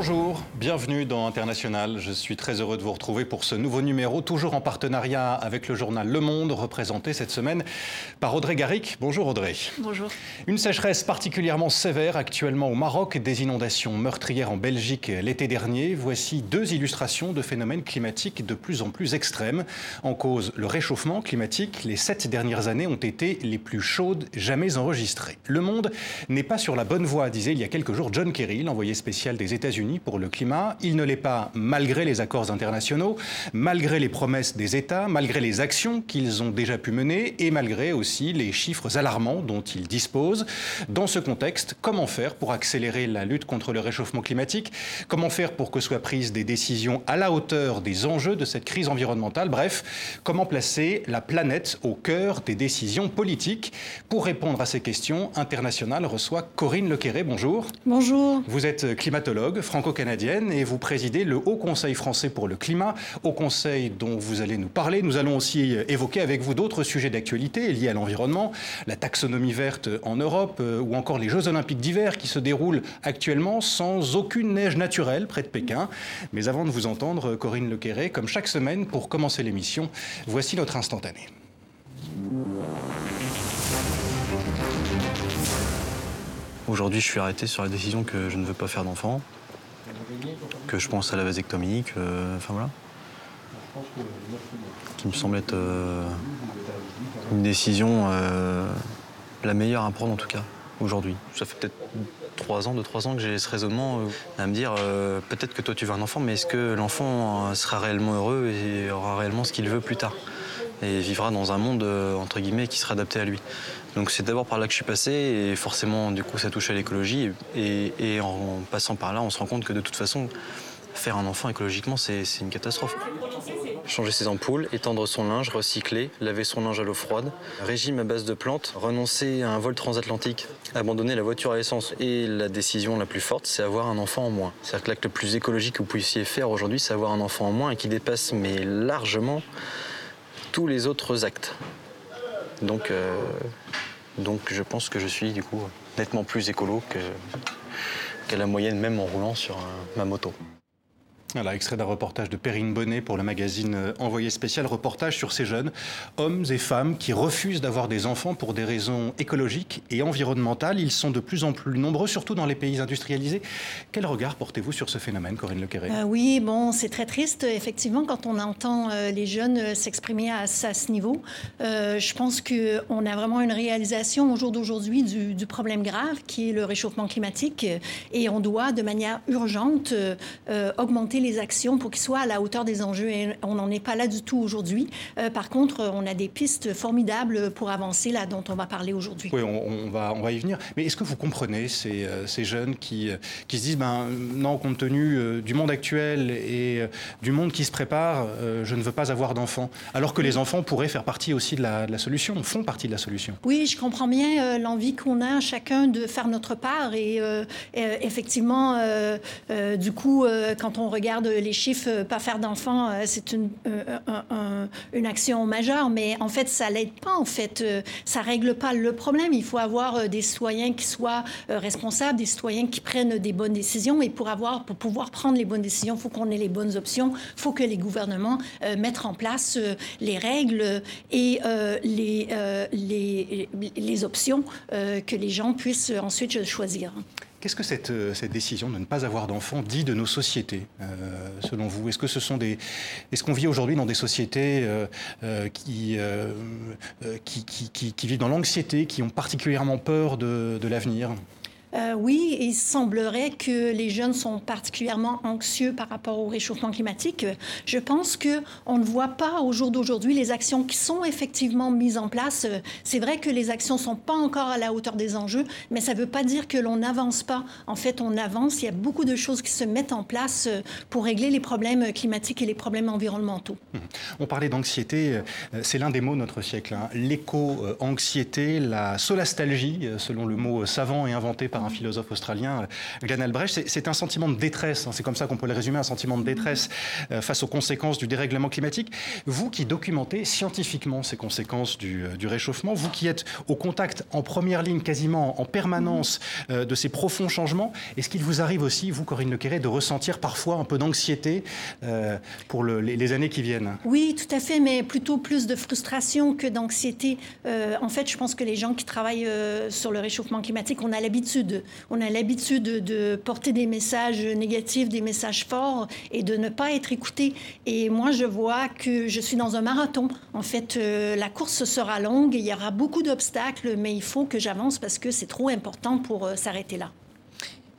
Bonjour, bienvenue dans International. Je suis très heureux de vous retrouver pour ce nouveau numéro, toujours en partenariat avec le journal Le Monde, représenté cette semaine par Audrey Garrick. Bonjour Audrey. Bonjour. Une sécheresse particulièrement sévère actuellement au Maroc, des inondations meurtrières en Belgique l'été dernier. Voici deux illustrations de phénomènes climatiques de plus en plus extrêmes. En cause, le réchauffement climatique. Les sept dernières années ont été les plus chaudes jamais enregistrées. Le monde n'est pas sur la bonne voie, disait il y a quelques jours John Kerry, l'envoyé spécial des États-Unis pour le climat. Il ne l'est pas malgré les accords internationaux, malgré les promesses des États, malgré les actions qu'ils ont déjà pu mener et malgré aussi les chiffres alarmants dont ils disposent. Dans ce contexte, comment faire pour accélérer la lutte contre le réchauffement climatique? Comment faire pour que soient prises des décisions à la hauteur des enjeux de cette crise environnementale? Bref, comment placer la planète au cœur des décisions politiques? Pour répondre à ces questions, International reçoit Corinne Lequéré. Bonjour. Bonjour. Vous êtes climatologue, franco-canadienne et vous présidez le Haut Conseil français pour le climat, Haut Conseil dont vous allez nous parler. Nous allons aussi évoquer avec vous d'autres sujets d'actualité liés à l'environnement, la taxonomie verte en Europe euh, ou encore les Jeux olympiques d'hiver qui se déroulent actuellement sans aucune neige naturelle près de Pékin. Mais avant de vous entendre, Corinne Lequéré, comme chaque semaine, pour commencer l'émission, voici notre instantané. Aujourd'hui, je suis arrêté sur la décision que je ne veux pas faire d'enfant que je pense à la vasectomie, enfin voilà, qui me semble être euh, une décision euh, la meilleure à prendre en tout cas aujourd'hui. Ça fait peut-être trois ans, deux trois ans que j'ai ce raisonnement euh, à me dire peut-être que toi tu veux un enfant, mais est-ce que l'enfant sera réellement heureux et aura réellement ce qu'il veut plus tard et vivra dans un monde entre guillemets qui sera adapté à lui? Donc c'est d'abord par là que je suis passé et forcément du coup ça touche à l'écologie et, en passant par là on se rend compte que de toute façon faire un enfant écologiquement c'est une catastrophe. Changer ses ampoules, étendre son linge, recycler, laver son linge à l'eau froide, régime à base de plantes, renoncer à un vol transatlantique, abandonner la voiture à essence. Et la décision la plus forte, c'est avoir un enfant en moins. C'est-à-dire que l'acte le plus écologique que vous puissiez faire aujourd'hui, c'est avoir un enfant en moins et qui dépasse mais largement tous les autres actes. Donc, euh, donc je pense que je suis du coup nettement plus écolo que, qu'à la moyenne même en roulant sur ma moto. Voilà, extrait d'un reportage de Perrine Bonnet pour le magazine euh, Envoyé spécial, reportage sur ces jeunes, hommes et femmes qui refusent d'avoir des enfants pour des raisons écologiques et environnementales. Ils sont de plus en plus nombreux, surtout dans les pays industrialisés. Quel regard portez-vous sur ce phénomène, Corinne Lequéré euh, Oui, bon, c'est très triste, effectivement, quand on entend euh, les jeunes s'exprimer à, ce niveau. je pense qu'on a vraiment une réalisation au jour d'aujourd'hui du, problème grave qui est le réchauffement climatique et on doit, de manière urgente, augmenter les actions pour qu'ils soient à la hauteur des enjeux. Et on n'en est pas là du tout aujourd'hui. Euh, par contre, on a des pistes formidables pour avancer là dont on va parler aujourd'hui. Oui, on, va, on va y venir. Mais est-ce que vous comprenez ces, euh, ces jeunes qui, euh, qui se disent, ben non, compte tenu du monde actuel et du monde qui se prépare, je ne veux pas avoir d'enfants, alors que les enfants pourraient faire partie aussi de la, de la solution, font partie de la solution. Oui, je comprends bien l'envie qu'on a chacun de faire notre part et effectivement, du coup, quand on regarde les chiffres, euh, pas faire d'enfants, euh, c'est une, euh, une action majeure, mais en fait, ça l'aide pas. En fait, ça règle pas le problème. Il faut avoir des citoyens qui soient responsables, des citoyens qui prennent des bonnes décisions. Et pour avoir, pour pouvoir prendre les bonnes décisions, il faut qu'on ait les bonnes options. Il faut que les gouvernements mettent en place les règles et les, les, les options que les gens puissent ensuite choisir. Qu'est-ce que cette, euh, cette, décision de ne pas avoir d'enfants dit de nos sociétés, euh, selon vous? Est-ce qu'on vit aujourd'hui dans des sociétés euh, qui, vivent dans l'anxiété, qui ont particulièrement peur de l'avenir? Euh, oui, il semblerait que les jeunes sont particulièrement anxieux par rapport au réchauffement climatique. Je pense que on ne voit pas au jour d'aujourd'hui les actions qui sont effectivement mises en place. C'est vrai que les actions sont pas encore à la hauteur des enjeux, mais ça ne veut pas dire que l'on n'avance pas. En fait, on avance. Il y a beaucoup de choses qui se mettent en place pour régler les problèmes climatiques et les problèmes environnementaux. On parlait d'anxiété. C'est l'un des mots de notre siècle. Hein. L'éco-anxiété, la solastalgie, selon le mot savant et inventé par par un philosophe australien, Glenn Albrecht. C'est un sentiment de détresse, hein. c'est comme ça qu'on peut le résumer, un sentiment de détresse face aux conséquences du dérèglement climatique. Vous qui documentez scientifiquement ces conséquences du, du réchauffement, vous qui êtes au contact en première ligne quasiment en permanence de ces profonds changements, est-ce qu'il vous arrive aussi, vous Corinne Lequeré, de ressentir parfois un peu d'anxiété pour le, les, les années qui viennent? Oui, tout à fait, mais plutôt plus de frustration que d'anxiété. Euh, en fait, je pense que les gens qui travaillent euh, sur le réchauffement climatique, on a l'habitude, on a l'habitude de, porter des messages négatifs, des messages forts, et de ne pas être écouté. Et moi, je vois que je suis dans un marathon. En fait, euh, la course sera longue, il y aura beaucoup d'obstacles, mais il faut que j'avance parce que c'est trop important pour s'arrêter là.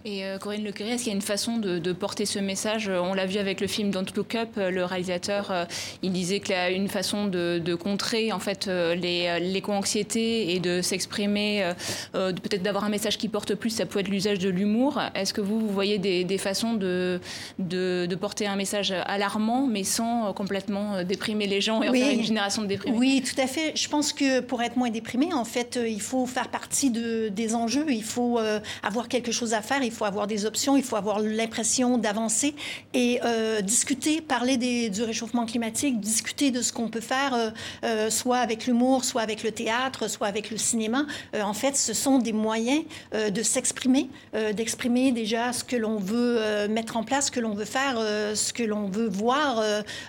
Et euh, Corinne Lecuré, est-ce qu'il y a une façon de, porter ce message? On l'a vu avec le film Don't Look Up, euh, le réalisateur, euh, il disait qu'il y a une façon de, contrer en fait l'éco-anxiété et de s'exprimer, peut-être d'avoir un message qui porte plus, ça peut être l'usage de l'humour. Est-ce que vous, vous voyez des, façons de, de, porter un message alarmant, mais sans complètement déprimer les gens et en faire une génération de déprimés? Oui, tout à fait. Je pense que pour être moins déprimé, en fait, il faut faire partie de, des enjeux, il faut avoir quelque chose à faire. Il faut avoir des options, il faut avoir l'impression d'avancer et euh, discuter, parler du réchauffement climatique, discuter de ce qu'on peut faire, euh, euh, soit avec l'humour, soit avec le théâtre, soit avec le cinéma. en fait, ce sont des moyens de s'exprimer, d'exprimer déjà ce que l'on veut mettre en place, ce que l'on veut faire, ce que l'on veut voir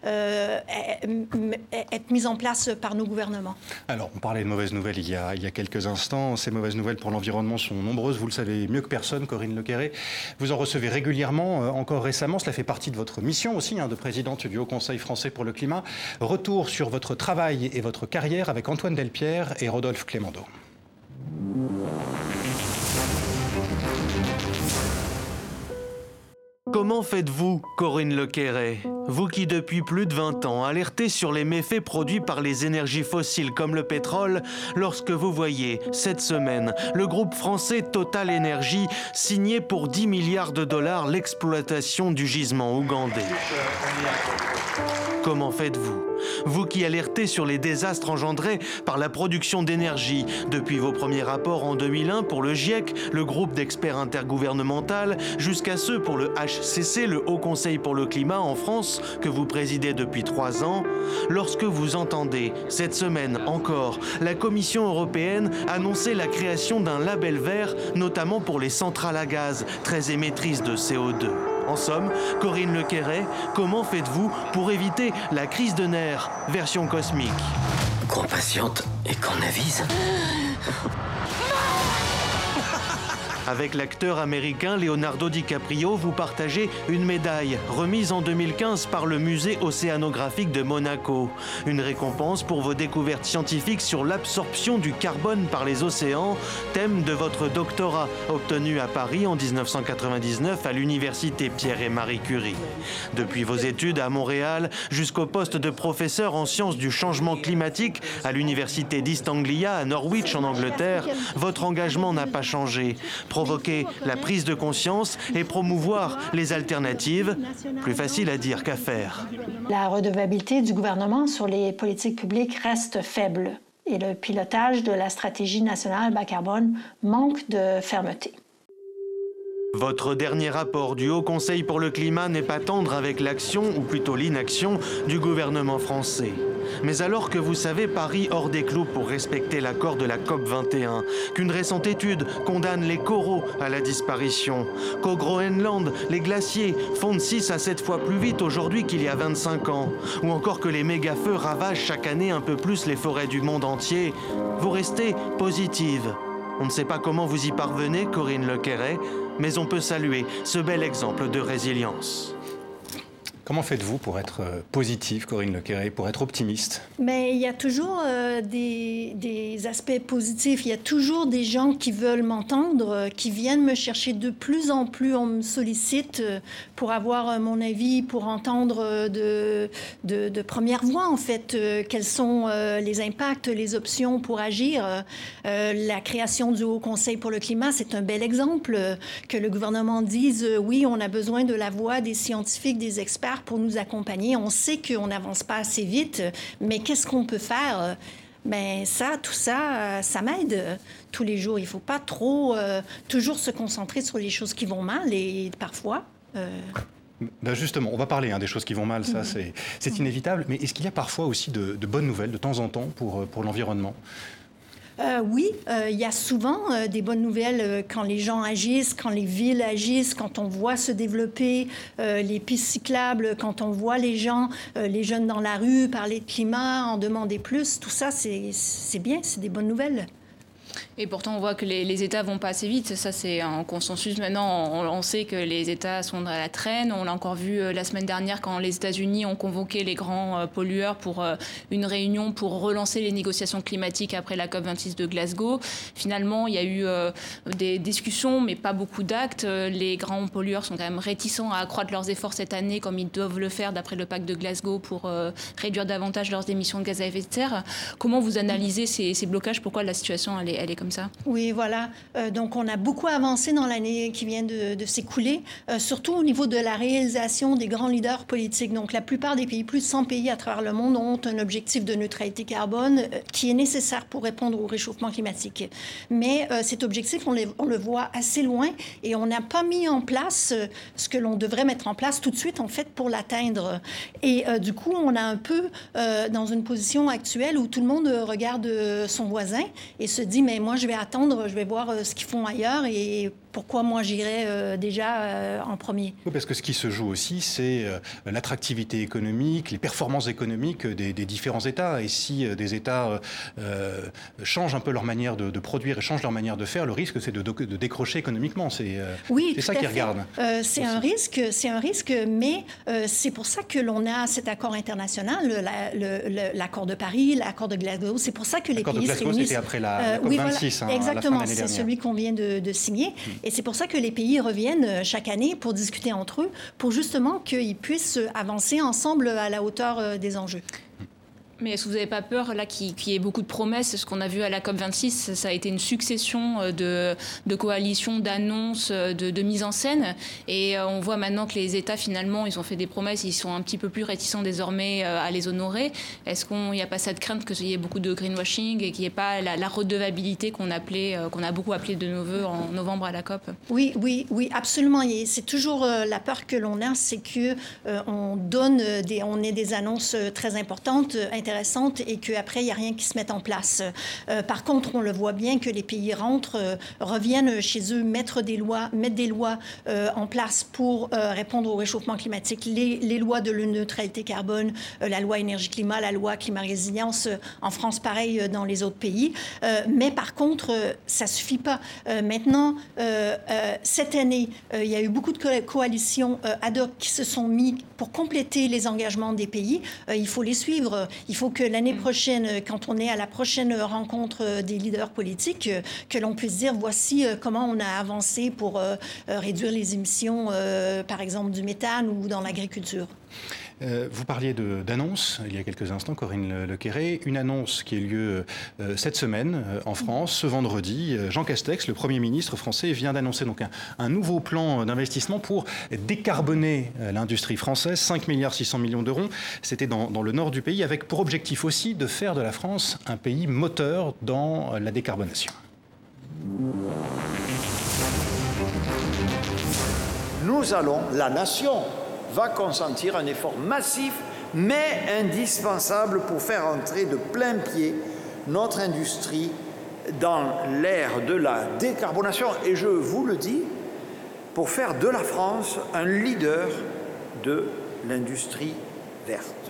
être mis en place par nos gouvernements. Alors, on parlait de mauvaises nouvelles il y a, il y a quelques instants. Ces mauvaises nouvelles pour l'environnement sont nombreuses. Vous le savez mieux que personne, Corinne Lequet vous en recevez régulièrement, euh, encore récemment. Cela fait partie de votre mission aussi, hein, de présidente du Haut Conseil français pour le climat. Retour sur votre travail et votre carrière avec Antoine Delpierre et Rodolphe Clémendo. Comment faites-vous, Corinne Lequerret Vous qui depuis plus de 20 ans alertez sur les méfaits produits par les énergies fossiles comme le pétrole, lorsque vous voyez, cette semaine, le groupe français Total Energy signer pour 10 milliards de dollars l'exploitation du gisement ougandais. Comment faites-vous? Vous qui alertez sur les désastres engendrés par la production d'énergie. Depuis vos premiers rapports en 2001 pour le GIEC, le groupe d'experts intergouvernemental, jusqu'à ceux pour le HCC, le Haut Conseil pour le climat en France, que vous présidez depuis trois ans, lorsque vous entendez, cette semaine encore, la Commission européenne annoncer la création d'un label vert, notamment pour les centrales à gaz, très émettrices de CO2. En somme, Corinne Lequerret, comment faites-vous pour éviter la crise de nerfs? Version cosmique. Qu'on patiente et qu'on avise avec l'acteur américain Leonardo DiCaprio, vous partagez une médaille remise en 2015 par le musée océanographique de Monaco. Une récompense pour vos découvertes scientifiques sur l'absorption du carbone par les océans, thème de votre doctorat obtenu à Paris en 1999 à l'université Pierre et Marie Curie. Depuis vos études à Montréal jusqu'au poste de professeur en sciences du changement climatique à l'université d'East Anglia à Norwich en Angleterre, votre engagement n'a pas changé provoquer la prise de conscience et promouvoir les alternatives. Plus facile à dire qu'à faire. La redevabilité du gouvernement sur les politiques publiques reste faible et le pilotage de la stratégie nationale bas carbone manque de fermeté. Votre dernier rapport du Haut Conseil pour le climat n'est pas tendre avec l'action, ou plutôt l'inaction, du gouvernement français. Mais alors que vous savez Paris hors des clous pour respecter l'accord de la COP 21, qu'une récente étude condamne les coraux à la disparition, qu'au Groenland, les glaciers fondent 6 à 7 fois plus vite aujourd'hui qu'il y a 25 ans, ou encore que les méga-feux ravagent chaque année un peu plus les forêts du monde entier, vous restez positive. On ne sait pas comment vous y parvenez, Corinne Lequerret, mais on peut saluer ce bel exemple de résilience. Comment faites-vous pour être euh, positive, Corinne Lequeré, pour être optimiste? Mais il y a toujours euh, des, aspects positifs. Il y a toujours des gens qui veulent m'entendre, euh, qui viennent me chercher de plus en plus. On me sollicite pour avoir mon avis, pour entendre de, première voix, en fait, quels sont les impacts, les options pour agir. la création du Haut Conseil pour le climat, c'est un bel exemple. Que le gouvernement dise oui, on a besoin de la voix des scientifiques, des experts pour nous accompagner. On sait qu'on n'avance pas assez vite, mais qu'est-ce qu'on peut faire? Mais ça, tout ça, ça m'aide tous les jours. Il ne faut pas trop toujours se concentrer sur les choses qui vont mal et parfois. Ben justement, on va parler hein, des choses qui vont mal, ça mhm. c'est inévitable, mais est-ce qu'il y a parfois aussi de, bonnes nouvelles de temps en temps pour, pour l'environnement? Euh, oui, euh, il y a souvent euh, des bonnes nouvelles quand les gens agissent, quand les villes agissent, quand on voit se développer les pistes cyclables, quand on voit les gens, les jeunes dans la rue parler de climat, en demander plus. Tout ça, c'est bien, c'est des bonnes nouvelles. Et pourtant, on voit que les, États vont pas assez vite. Ça, c'est un consensus. Maintenant, on, sait que les États sont à la traîne. On l'a encore vu euh, la semaine dernière quand les États-Unis ont convoqué les grands euh, pollueurs pour euh, une réunion pour relancer les négociations climatiques après la COP26 de Glasgow. Finalement, il y a eu des discussions, mais pas beaucoup d'actes. Les grands pollueurs sont quand même réticents à accroître leurs efforts cette année, comme ils doivent le faire d'après le pacte de Glasgow pour réduire davantage leurs émissions de gaz à effet de serre. Comment vous analysez ces, blocages? Pourquoi la situation elle est, Oui, voilà. Euh, donc, on a beaucoup avancé dans l'année qui vient de, s'écouler, euh, surtout au niveau de la réalisation des grands leaders politiques. Donc, la plupart des pays, plus de 100 pays à travers le monde, ont un objectif de neutralité carbone euh, qui est nécessaire pour répondre au réchauffement climatique. Mais cet objectif, on, on, le voit assez loin et on n'a pas mis en place ce que l'on devrait mettre en place tout de suite, en fait, pour l'atteindre. Et du coup, on a un peu dans une position actuelle où tout le monde regarde son voisin et se dit, mais moi, je vais attendre, je vais voir euh, ce qu'ils font ailleurs et pourquoi moi j'irais euh, déjà euh, en premier? Oui, Parce que ce qui se joue aussi, c'est euh, l'attractivité économique, les performances économiques des, différents États. Et si des États changent un peu leur manière de, produire et changent leur manière de faire, le risque c'est de, de, décrocher économiquement. C'est oui, ça qu'ils regardent. c'est un risque, c'est un risque, mais c'est pour ça que l'on a cet accord international, l'accord de Paris, l'accord de Glasgow. C'est pour ça que les pays de Glasgow, C'était après la, COP26. Oui, hein, exactement, c'est celui qu'on vient de, signer. Hmm. Et c'est pour ça que les pays reviennent euh, chaque année pour discuter entre eux, pour justement qu'ils puissent avancer ensemble à la hauteur euh, des enjeux. Mais est-ce que vous n'avez pas peur, là, qu'il y ait beaucoup de promesses? Ce qu'on a vu à la COP26, ça a été une succession euh, de, coalitions, d'annonces, euh, de, de, mise en scène. Et euh, on voit maintenant que les États, finalement, ils ont fait des promesses, ils sont un petit peu plus réticents désormais à les honorer. Est-ce qu'il n'y a pas cette crainte qu'il y ait beaucoup de greenwashing et qu'il n'y ait pas la, redevabilité qu'on qu'on a beaucoup appelé de nos voeux en novembre à la COP? Oui, oui, oui, absolument. C'est toujours la peur que l'on a, c'est que on donne on ait des annonces très importantes, intéressantes et qu'après, il n'y a rien qui se mette en place. Euh, par contre, on le voit bien que les pays rentrent, euh, reviennent chez eux, mettre des lois, mettre des lois euh, en place pour répondre au réchauffement climatique. Les, lois de la neutralité carbone, la loi énergie-climat, la loi climat-résilience, en France, pareil dans les autres pays. mais par contre, ça suffit pas. maintenant, cette année, il y a eu beaucoup de coalitions ad hoc qui se sont mis pour compléter les engagements des pays. il faut les suivre. Il faut faut que l'année prochaine, quand on est à la prochaine rencontre des leaders politiques, que l'on puisse dire voici euh, comment on a avancé pour euh, euh, réduire les émissions, par exemple, du méthane ou dans l'agriculture. Euh, vous parliez d'annonce il y a quelques instants, Corinne Lequéré. Une annonce qui a eu lieu euh, cette semaine euh, en France, ce vendredi. Jean Castex, le Premier ministre français, vient d'annoncer un, nouveau plan d'investissement pour décarboner l'industrie française, 5 milliards 600 millions d'euros. C'était dans, dans, le nord du pays, avec pour objectif aussi de faire de la France un pays moteur dans la décarbonation. Nous allons, la nation, va consentir un effort massif mais indispensable pour faire entrer de plein pied notre industrie dans l'ère de la décarbonation et je vous le dis, pour faire de la France un leader de l'industrie verte.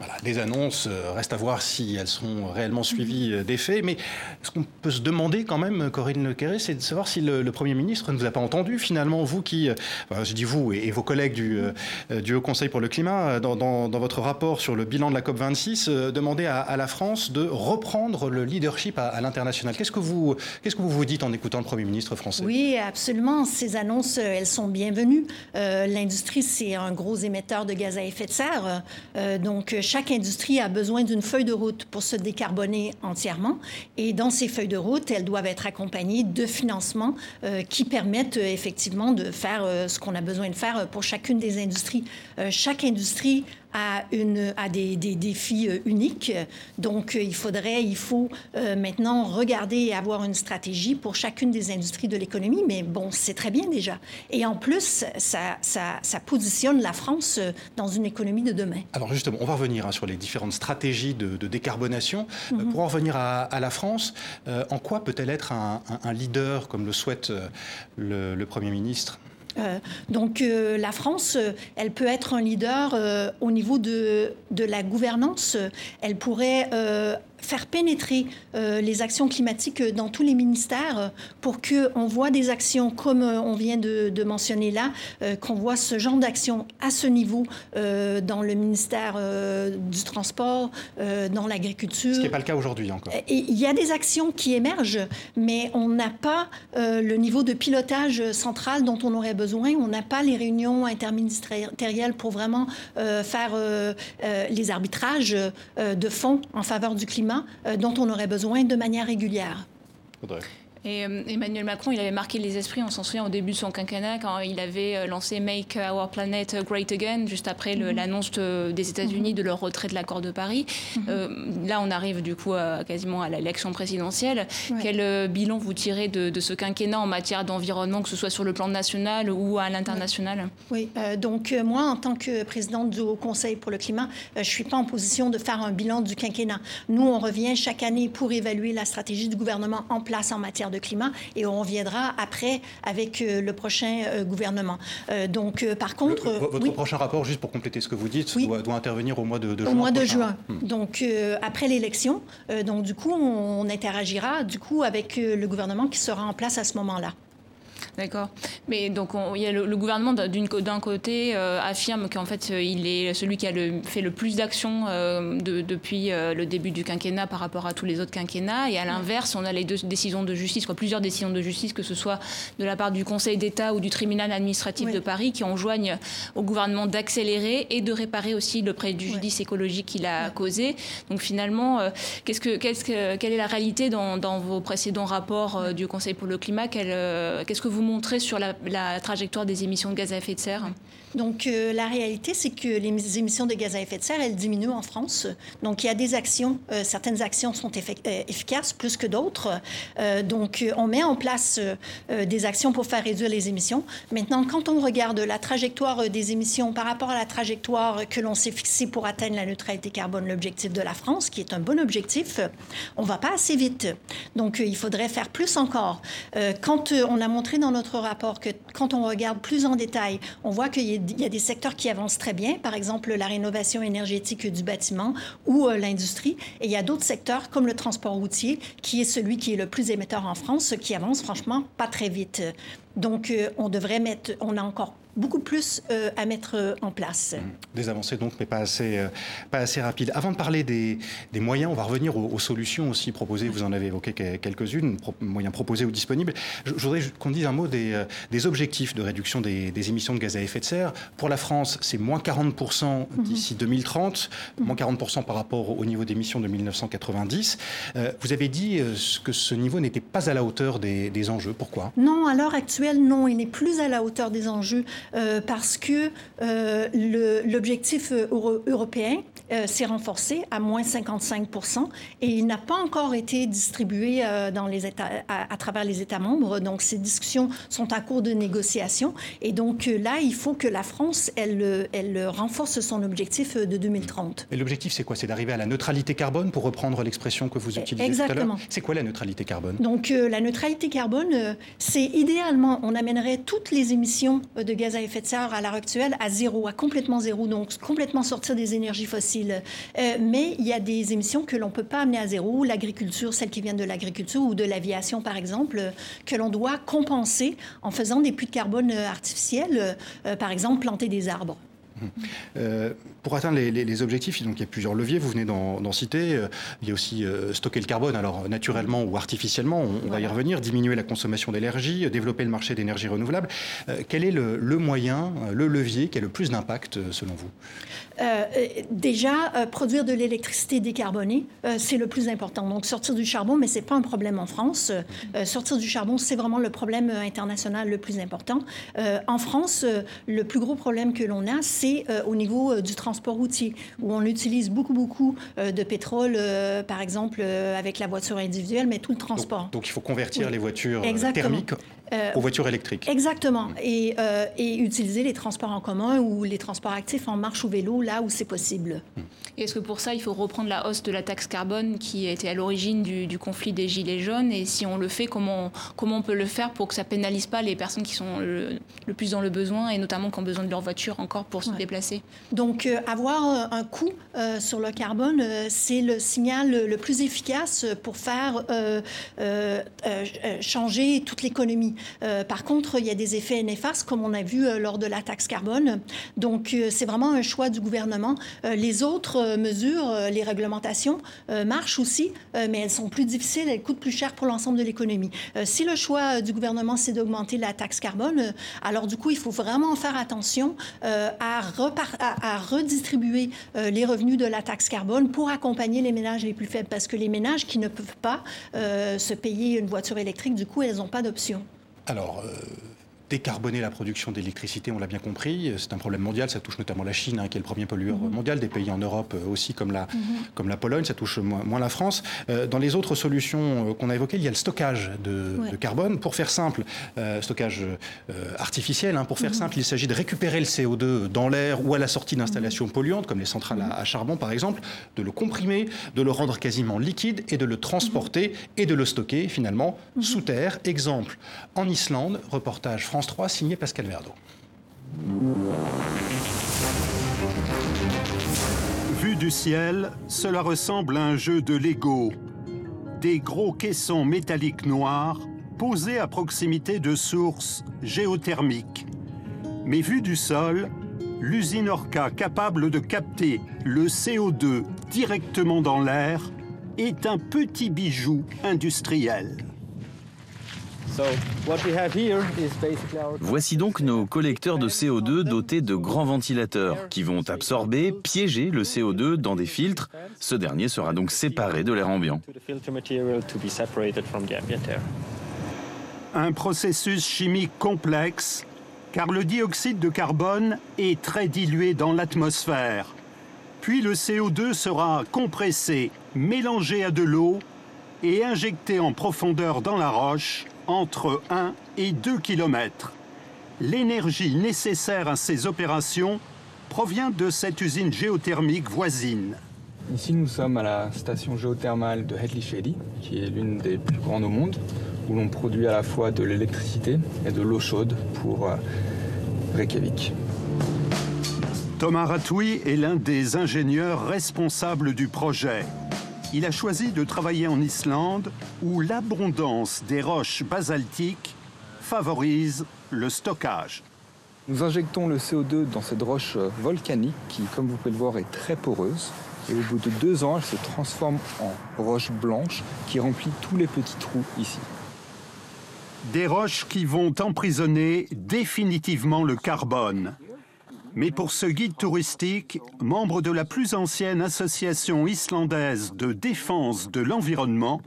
Voilà, les annonces, euh, reste à voir si elles seront réellement suivies euh, des faits. Mais ce qu'on peut se demander quand même, Corinne Lequeré, c'est de savoir si le, Premier ministre ne vous a pas entendu finalement, vous qui, euh, je dis vous et, vos collègues du, Haut Conseil pour le climat, dans, votre rapport sur le bilan de la COP26, demander à, la France de reprendre le leadership à, l'international. Qu'est-ce que, vous, qu'est-ce que vous vous dites en écoutant le Premier ministre français? Oui, absolument. Ces annonces, elles sont bienvenues. L'industrie, c'est un gros émetteur de gaz à effet de serre. donc, chaque industrie a besoin d'une feuille de route pour se décarboner entièrement. Et dans ces feuilles de route, elles doivent être accompagnées de financements euh, qui permettent euh, effectivement de faire euh, ce qu'on a besoin de faire pour chacune des industries. chaque industrie à, une, à des, des défis uniques. Donc, il faudrait, il faut maintenant regarder et avoir une stratégie pour chacune des industries de l'économie. Mais bon, c'est très bien déjà. Et en plus, ça, ça, ça, positionne la France dans une économie de demain. Alors justement, on va revenir hein, sur les différentes stratégies de, décarbonation. Mhm. pour en revenir à, la France, en quoi peut-elle être un, leader, comme le souhaite le, le Premier ministre? Euh, donc euh, la France, euh, elle peut être un leader au niveau de, de, la gouvernance. Elle pourrait faire pénétrer euh, les actions climatiques dans tous les ministères pour qu'on voit des actions comme euh, on vient de, mentionner là, euh, qu'on voit ce genre d'action à ce niveau dans le ministère du Transport, dans l'agriculture. Ce qui n'est pas le cas aujourd'hui encore. Il y a des actions qui émergent, mais on n'a pas le niveau de pilotage central dont on aurait besoin. On n'a pas les réunions interministérielles pour vraiment faire les arbitrages de fonds en faveur du climat euh, dont on aurait besoin de manière régulière. Et euh, Emmanuel Macron, il avait marqué les esprits, on s'en souvient, au début de son quinquennat, quand il avait euh, lancé Make Our Planet Great Again, juste après mhm. l'annonce des États-Unis mhm. de leur retrait de l'accord de Paris. Mhm. Euh, là, on arrive du coup quasiment à l'élection présidentielle. Quel bilan vous tirez de, ce quinquennat en matière d'environnement, que ce soit sur le plan national ou à l'international? Oui, donc moi, en tant que présidente du Haut Conseil pour le climat, je ne suis pas en position de faire un bilan du quinquennat. Nous, on revient chaque année pour évaluer la stratégie du gouvernement en place en matière de climat et on reviendra après avec euh, le prochain euh, gouvernement. Euh, donc, par contre... votre prochain rapport, juste pour compléter ce que vous dites, doit, intervenir au mois de, juin. Au mois de juin. Hmm. Donc, après l'élection. donc, du coup, on interagira du coup avec le gouvernement qui sera en place à ce moment-là. D'accord. Mais donc, il y a le, gouvernement d'un côté euh, affirme qu'en fait, euh, il est celui qui a le, fait le plus d'actions euh, depuis le début du quinquennat par rapport à tous les autres quinquennats. Et à l'inverse, on a les deux décisions de justice, quoi, plusieurs décisions de justice, que ce soit de la part du Conseil d'État ou du tribunal administratif de Paris, qui enjoignent au gouvernement d'accélérer et de réparer aussi le préjudice écologique qu'il a causé. Donc finalement, qu'est-ce que, qu'est-ce que, quelle est la réalité dans, dans vos précédents rapports du Conseil pour le climat? Qu'est-ce que vous sur la, trajectoire des émissions de gaz à effet de serre donc, euh, la réalité, c'est que les émissions de gaz à effet de serre, elles diminuent en France. Donc, il y a des actions, euh, certaines actions sont euh, efficaces plus que d'autres. donc, on met en place des actions pour faire réduire les émissions. Maintenant, quand on regarde la trajectoire des émissions par rapport à la trajectoire que l'on s'est fixée pour atteindre la neutralité carbone, l'objectif de la France, qui est un bon objectif, on va pas assez vite. Donc, il faudrait faire plus encore. quand on a montré dans notre rapport que quand on regarde plus en détail, on voit qu'il y a des secteurs qui avancent très bien, par exemple la rénovation énergétique du bâtiment ou euh, l'industrie. Et il y a d'autres secteurs comme le transport routier, qui est celui qui est le plus émetteur en France, qui avance franchement pas très vite. Donc, euh, on devrait mettre, on a encore beaucoup plus euh, à mettre euh, en place. Mmh. Des avancées donc, mais pas assez, euh, pas assez rapides. Avant de parler des, des moyens, on va revenir aux, solutions aussi proposées. Vous en avez évoqué quelques-unes, moyens proposés ou disponibles. Je, voudrais qu'on dise un mot des, des objectifs de réduction des, des, émissions de gaz à effet de serre. Pour la France, c'est moins 40% mmh. d'ici 2030, mmh. moins 40% par rapport au niveau d'émissions de 1990. vous avez dit que ce niveau n'était pas à la hauteur des, des enjeux. Pourquoi? Non, à l'heure actuelle, non, il n'est plus à la hauteur des enjeux. Euh, parce que euh, l'objectif euh, européen s'est renforcé à moins 55 et il n'a pas encore été distribué dans les États, à, travers les États membres. Donc, ces discussions sont en cours de négociation. Et donc, là, il faut que la France, elle, elle renforce son objectif de 2030. Et l'objectif, c'est quoi? C'est d'arriver à la neutralité carbone, pour reprendre l'expression que vous utilisez Exactement. tout à l'heure? C'est quoi la neutralité carbone? Donc, la neutralité carbone, c'est idéalement, on amènerait toutes les émissions de gaz à effet de serre à l'heure actuelle à zéro, à complètement zéro, donc complètement sortir des énergies fossiles. Euh, mais il y a des émissions que l'on ne peut pas amener à zéro, l'agriculture, celles qui viennent de l'agriculture ou de l'aviation par exemple, que l'on doit compenser en faisant des puits de carbone artificiels, euh, par exemple planter des arbres. Euh, pour atteindre les, objectifs, donc il y a plusieurs leviers, vous venez d'en citer. Euh, il y a aussi euh, stocker le carbone, alors naturellement ou artificiellement, on, va y revenir, diminuer la consommation d'énergie, développer le marché d'énergie renouvelable. quel est le, moyen, le levier qui a le plus d'impact selon vous? Déjà, produire de l'électricité décarbonée, c'est le plus important. Donc sortir du charbon, mais ce n'est pas un problème en France. sortir du charbon, c'est vraiment le problème international le plus important. en France, le plus gros problème que l'on a, c'est au niveau du transport routier, où on utilise beaucoup, beaucoup de pétrole, par exemple, avec la voiture individuelle, mais tout le transport. Donc, il faut convertir les voitures thermiques euh, aux voitures électriques. Exactement. Et, euh, et, utiliser les transports en commun ou les transports actifs en marche ou vélo là où c'est possible. Et est-ce que pour ça, il faut reprendre la hausse de la taxe carbone qui était à l'origine du, conflit des Gilets jaunes Et si on le fait, comment, comment on peut le faire pour que ça pénalise pas les personnes qui sont le, plus dans le besoin et notamment qui ont besoin de leur voiture encore pour se déplacer Donc, euh, avoir un coût sur le carbone, c'est le signal le plus efficace pour faire changer toute l'économie. Euh, par contre, il y a des effets néfastes, comme on a vu euh, lors de la taxe carbone. Donc, euh, c'est vraiment un choix du gouvernement. Les autres mesures, les réglementations, marchent aussi, mais elles sont plus difficiles, elles coûtent plus cher pour l'ensemble de l'économie. si le choix du gouvernement, c'est d'augmenter la taxe carbone, alors du coup, il faut vraiment faire attention à, redistribuer les revenus de la taxe carbone pour accompagner les ménages les plus faibles, parce que les ménages qui ne peuvent pas se payer une voiture électrique, du coup, elles n'ont pas d'option. Alors, euh, décarboner la production d'électricité, on l'a bien compris, c'est un problème mondial, ça touche notamment la Chine, hein, qui est le premier pollueur mhm. mondial, des pays en Europe euh, aussi comme la, mhm. comme la Pologne, ça touche moins, la France. Euh, dans les autres solutions euh, qu'on a évoquées, il y a le stockage de, carbone. Pour faire simple, stockage artificiel, hein, pour faire mhm. simple, il s'agit de récupérer le CO2 dans l'air ou à la sortie d'installations polluantes, comme les centrales à, charbon par exemple, de le comprimer, de le rendre quasiment liquide et de le transporter et de le stocker finalement sous terre. Exemple, en Islande, reportage France 3, signé Pascal Verdo. Vu du ciel, cela ressemble à un jeu de Lego. Des gros caissons métalliques noirs posés à proximité de sources géothermiques. Mais vu du sol, l'usine Orca capable de capter le CO2 directement dans l'air est un petit bijou industriel. Voici donc nos collecteurs de CO2 dotés de grands ventilateurs qui vont absorber, piéger le CO2 dans des filtres. Ce dernier sera donc séparé de l'air ambiant. Un processus chimique complexe car le dioxyde de carbone est très dilué dans l'atmosphère. Puis le CO2 sera compressé, mélangé à de l'eau et injecté en profondeur dans la roche entre 1 et 2 km. L'énergie nécessaire à ces opérations provient de cette usine géothermique voisine. Ici, nous sommes à la station géothermale de Hedley qui est l'une des plus grandes au monde, où l'on produit à la fois de l'électricité et de l'eau chaude pour euh, Reykjavik. Thomas Ratoui est l'un des ingénieurs responsables du projet il a choisi de travailler en Islande où l'abondance des roches basaltiques favorise le stockage. Nous injectons le CO2 dans cette roche volcanique qui, comme vous pouvez le voir, est très poreuse. Et au bout de deux ans, elle se transforme en roche blanche qui remplit tous les petits trous ici. Des roches qui vont emprisonner définitivement le carbone. Mais pour ce guide touristique, membre de la plus ancienne association islandaise de défense de l'environnement,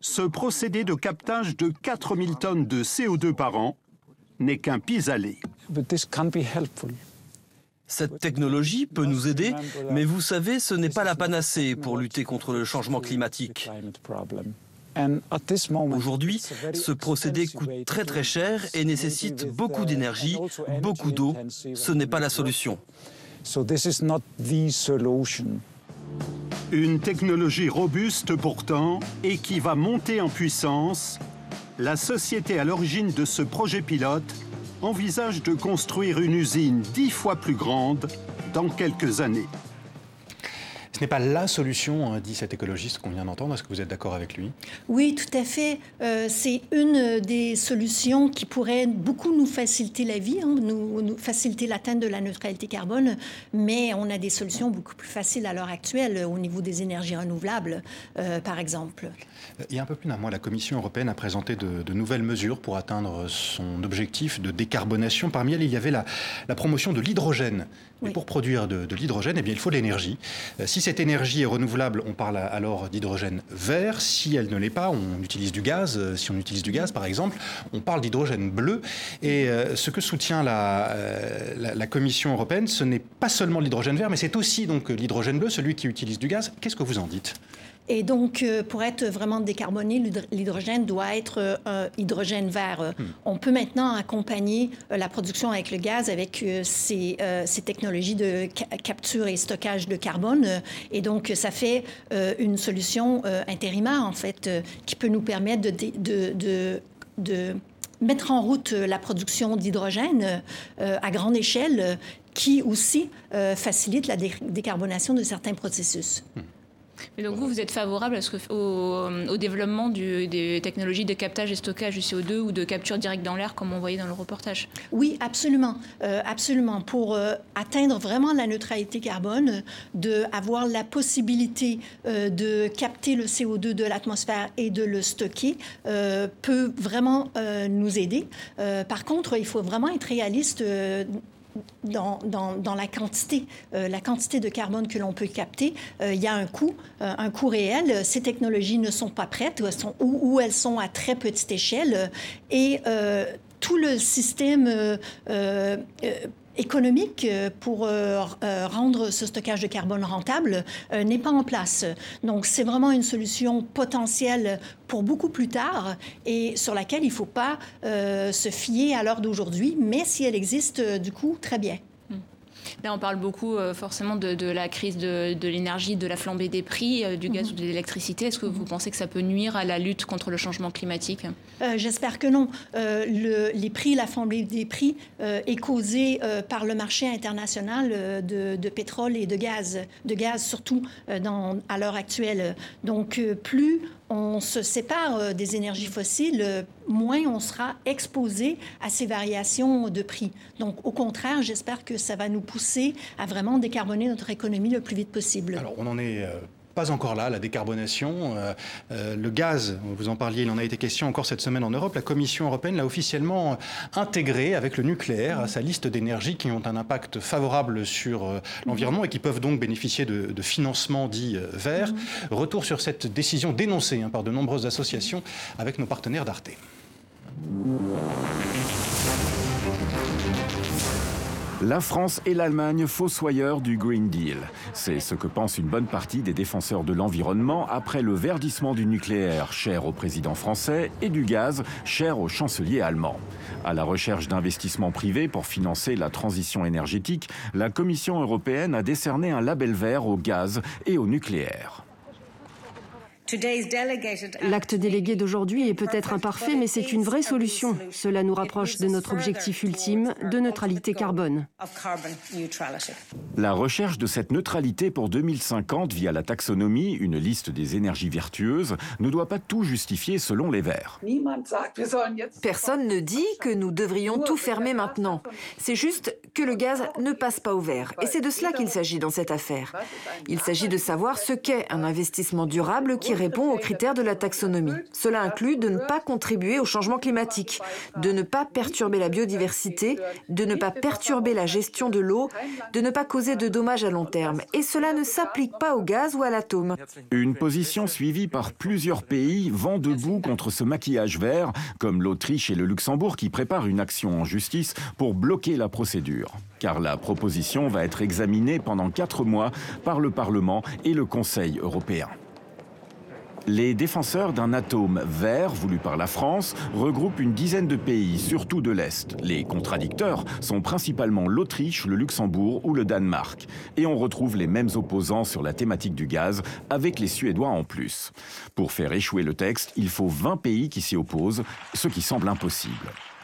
ce procédé de captage de 4000 tonnes de CO2 par an n'est qu'un pis-aller. Cette technologie peut nous aider, mais vous savez, ce n'est pas la panacée pour lutter contre le changement climatique. Aujourd'hui, ce procédé coûte très très cher et nécessite beaucoup d'énergie, beaucoup d'eau. Ce n'est pas la solution. Une technologie robuste pourtant et qui va monter en puissance, la société à l'origine de ce projet pilote envisage de construire une usine dix fois plus grande dans quelques années. Ce n'est pas la solution, hein, dit cet écologiste qu'on vient d'entendre. Est-ce que vous êtes d'accord avec lui? Oui, tout à fait. Euh, c'est une des solutions qui pourrait beaucoup nous faciliter la vie, hein, nous, faciliter l'atteinte de la neutralité carbone, mais on a des solutions beaucoup plus faciles à l'heure actuelle au niveau des énergies renouvelables, euh, par exemple. Il y a un peu plus d'un mois, la Commission européenne a présenté de, nouvelles mesures pour atteindre son objectif de décarbonation. Parmi elles, il y avait la, promotion de l'hydrogène. Pour produire de, l'hydrogène, eh bien, il faut de l'énergie. Euh, si cette énergie est renouvelable, on parle alors d'hydrogène vert. Si elle ne l'est pas, on utilise du gaz. Si on utilise du gaz, par exemple, on parle d'hydrogène bleu. Et ce que soutient la, la, la Commission européenne, ce n'est pas seulement l'hydrogène vert, mais c'est aussi donc l'hydrogène bleu, celui qui utilise du gaz. Qu'est-ce que vous en dites? Et donc, euh, pour être vraiment décarboné, l'hydrogène doit être euh, hydrogène vert. Hmm. On peut maintenant accompagner euh, la production avec le gaz avec ces, technologies de capture et stockage de carbone. Et donc, ça fait une solution intérimaire, en fait, qui peut nous permettre de, de, mettre en route la production d'hydrogène à grande échelle, qui aussi facilite la décarbonation de certains processus. Hmm. Mais donc vous, vous êtes favorable à ce que, au, développement des technologies de captage et stockage du CO2 ou de capture directe dans l'air, comme on voyait dans le reportage? Oui, absolument. Euh, absolument. Pour euh, atteindre vraiment la neutralité carbone, d'avoir la possibilité euh, de capter le CO2 de l'atmosphère et de le stocker peut vraiment nous aider. par contre, il faut vraiment être réaliste dans, dans, la quantité, euh, la quantité de carbone que l'on peut capter, euh, il y a un coût, euh, un coût réel. Ces technologies ne sont pas prêtes ou elles sont, ou, elles sont à très petite échelle et tout le système économique euh, pour euh, euh, rendre ce stockage de carbone rentable n'est pas en place. Donc c'est vraiment une solution potentielle pour beaucoup plus tard et sur laquelle il ne faut pas se fier à l'heure d'aujourd'hui, mais si elle existe, du coup, très bien. Là, on parle beaucoup euh, forcément de, la crise de, l'énergie, de la flambée des prix euh, du gaz mhm. ou de l'électricité. Est-ce que vous pensez que ça peut nuire à la lutte contre le changement climatique? Euh, J'espère que non. les prix, la flambée des prix est causée par le marché international de, pétrole et de gaz, de gaz surtout dans, à l'heure actuelle. Donc, plus on se sépare euh, des énergies fossiles, euh, moins on sera exposé à ces variations de prix. Donc, au contraire, j'espère que ça va nous pousser à vraiment décarboner notre économie le plus vite possible. Alors, on en est euh, pas encore là, la décarbonation. Euh, euh, le gaz, vous en parliez, il en a été question encore cette semaine en Europe. La Commission européenne l'a officiellement intégré avec le nucléaire à sa liste d'énergies qui ont un impact favorable sur euh, l'environnement et qui peuvent donc bénéficier de, de financements dits verts. Retour sur cette décision dénoncée hein, par de nombreuses associations avec nos partenaires d'Arte. La France et l'Allemagne fossoyeurs du Green Deal. C'est ce que pense une bonne partie des défenseurs de l'environnement après le verdissement du nucléaire, cher au président français, et du gaz, cher au chancelier allemand. À la recherche d'investissements privés pour financer la transition énergétique, la Commission européenne a décerné un label vert au gaz et au nucléaire. L'acte délégué d'aujourd'hui est peut-être imparfait, mais c'est une vraie solution. Cela nous rapproche de notre objectif ultime de neutralité carbone. La recherche de cette neutralité pour 2050 via la taxonomie, une liste des énergies vertueuses, ne doit pas tout justifier selon les Verts. Personne ne dit que nous devrions tout fermer maintenant. C'est juste que le gaz ne passe pas au vert. Et c'est de cela qu'il s'agit dans cette affaire. Il s'agit de savoir ce qu'est un investissement durable qui répond aux critères de la taxonomie. Cela inclut de ne pas contribuer au changement climatique, de ne pas perturber la biodiversité, de ne pas perturber la gestion de l'eau, de ne pas causer de dommages à long terme. Et cela ne s'applique pas au gaz ou à l'atome. Une position suivie par plusieurs pays vent debout contre ce maquillage vert, comme l'Autriche et le Luxembourg qui préparent une action en justice pour bloquer la procédure. Car la proposition va être examinée pendant quatre mois par le Parlement et le Conseil européen. Les défenseurs d'un atome vert voulu par la France regroupent une dizaine de pays, surtout de l'Est. Les contradicteurs sont principalement l'Autriche, le Luxembourg ou le Danemark. Et on retrouve les mêmes opposants sur la thématique du gaz, avec les Suédois en plus. Pour faire échouer le texte, il faut 20 pays qui s'y opposent, ce qui semble impossible.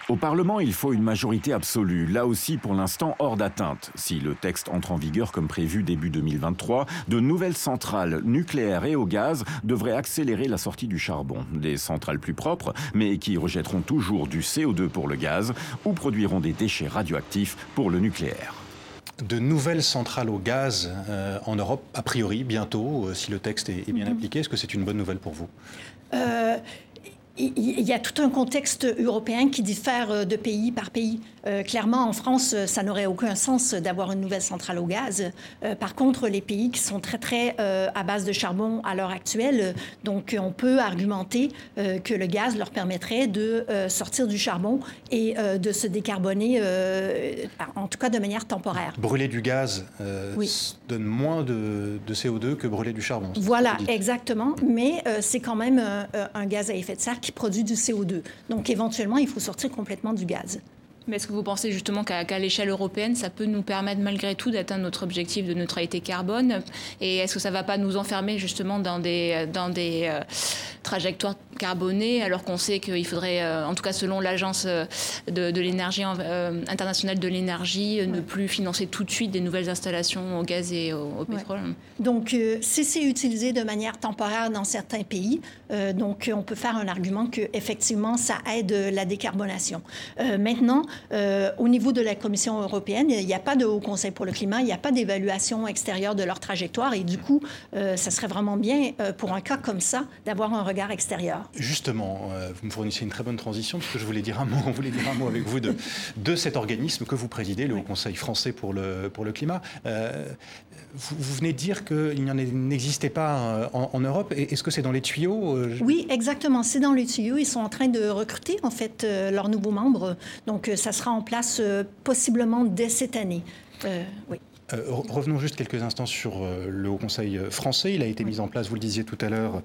Au Parlement, il faut une majorité absolue, là aussi pour l'instant hors d'atteinte. Si le texte entre en vigueur comme prévu début 2023, de nouvelles centrales nucléaires et au gaz devraient accélérer la sortie du charbon. Des centrales plus propres, mais qui rejetteront toujours du CO2 pour le gaz ou produiront des déchets radioactifs pour le nucléaire de nouvelles centrales au gaz euh, en Europe, a priori, bientôt, euh, si le texte est, bien mm-hmm. appliqué. Est-ce que c'est une bonne nouvelle pour vous? Euh, il y a tout un contexte européen qui diffère de pays par pays. Euh, clairement, en France, ça n'aurait aucun sens d'avoir une nouvelle centrale au gaz. Euh, par contre, les pays qui sont très, très euh, à base de charbon à l'heure actuelle, donc on peut argumenter que le gaz leur permettrait de sortir du charbon et de se décarboner, en tout cas de manière temporaire. Brûler du gaz donne moins de, CO2 que brûler du charbon. Voilà, exactement. Mais c'est quand même un gaz à effet de serre qui produit du CO2. Donc éventuellement, il faut sortir complètement du gaz. Mais est-ce que vous pensez justement qu'à l'échelle européenne, ça peut nous permettre malgré tout d'atteindre notre objectif de neutralité carbone? Et est-ce que ça ne va pas nous enfermer justement dans des, dans des euh, trajectoires carbonées alors qu'on sait qu'il faudrait, euh, en tout cas selon l'Agence euh, de, l'énergie internationale de l'énergie, ne plus financer tout de suite des nouvelles installations au gaz et au, pétrole? Donc si c'est utilisé de manière temporaire dans certains pays, donc on peut faire un argument que effectivement ça aide la décarbonation. maintenant, euh, au niveau de la Commission européenne, il n'y a pas de Haut Conseil pour le climat, il n'y a pas d'évaluation extérieure de leur trajectoire et du coup, euh, ça serait vraiment bien euh, pour un cas comme ça d'avoir un regard extérieur. Justement, vous me fournissez une très bonne transition parce que je voulais dire un mot, on voulait dire un mot avec vous de, de cet organisme que vous présidez, le Haut Conseil français pour le, pour le climat. Vous, venez de dire qu'il n'existait pas en, en Europe. Est-ce que c'est dans les tuyaux Oui, exactement. C'est dans les tuyaux. Ils sont en train de recruter en fait leurs nouveaux membres. Donc ça sera en place euh, possiblement dès cette année. Euh, oui. Euh, revenons juste quelques instants sur euh, le Haut Conseil euh, français. Il a été mis en place, vous le disiez tout à l'heure,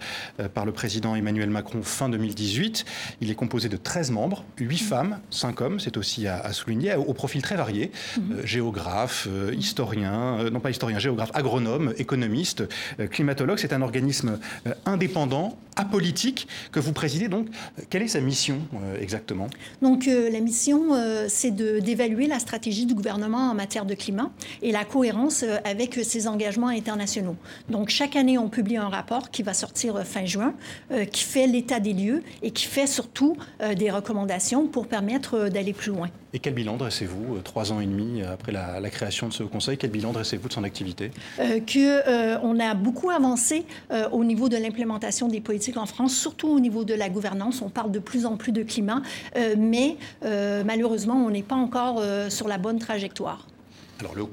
par le président Emmanuel Macron fin 2018. Il est composé de 13 membres, 8 femmes, 5 hommes, c'est aussi à, souligner, au, profil très varié. Mhm. géographes, historiens, non pas historiens, géographes, agronomes, économistes, climatologues. C'est un organisme indépendant, apolitique, que vous présidez. Donc, quelle est sa mission exactement? Donc, la mission, c'est d'évaluer la stratégie du gouvernement en matière de climat et la cohérence euh, avec ses engagements internationaux. Donc, chaque année, on publie un rapport qui va sortir euh, fin juin, euh, qui fait l'état des lieux et qui fait surtout des recommandations pour permettre d'aller plus loin. Et quel bilan dressez-vous, trois ans et demi après la, création de ce conseil, quel bilan dressez-vous de son activité? Euh, Qu'on a beaucoup avancé au niveau de l'implémentation des politiques en France, surtout au niveau de la gouvernance. On parle de plus en plus de climat, mais malheureusement, on n'est pas encore sur la bonne trajectoire. Alors, le,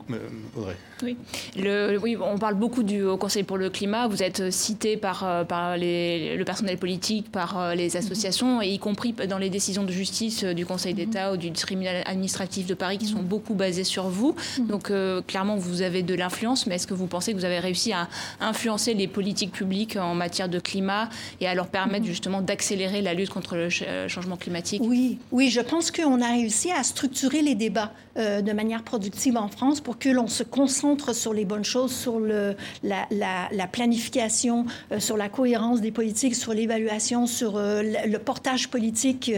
Audrey. Oui. Le, oui, on parle beaucoup du Haut Conseil pour le climat. Vous êtes cité par, euh, par les, le personnel politique, par euh, les associations, et y compris dans les décisions de justice euh, du Conseil d'État ou du tribunal administratif de Paris, qui sont beaucoup basées sur vous. Donc, clairement, vous avez de l'influence, mais est-ce que vous pensez que vous avez réussi à influencer les politiques publiques en matière de climat et à leur permettre justement d'accélérer la lutte contre le changement climatique? Oui, oui, je pense qu'on a réussi à structurer les débats de manière productive en France pour que l'on se concentre sur les bonnes choses, sur la, planification, euh, sur la cohérence des politiques, sur l'évaluation, sur euh, le, portage politique.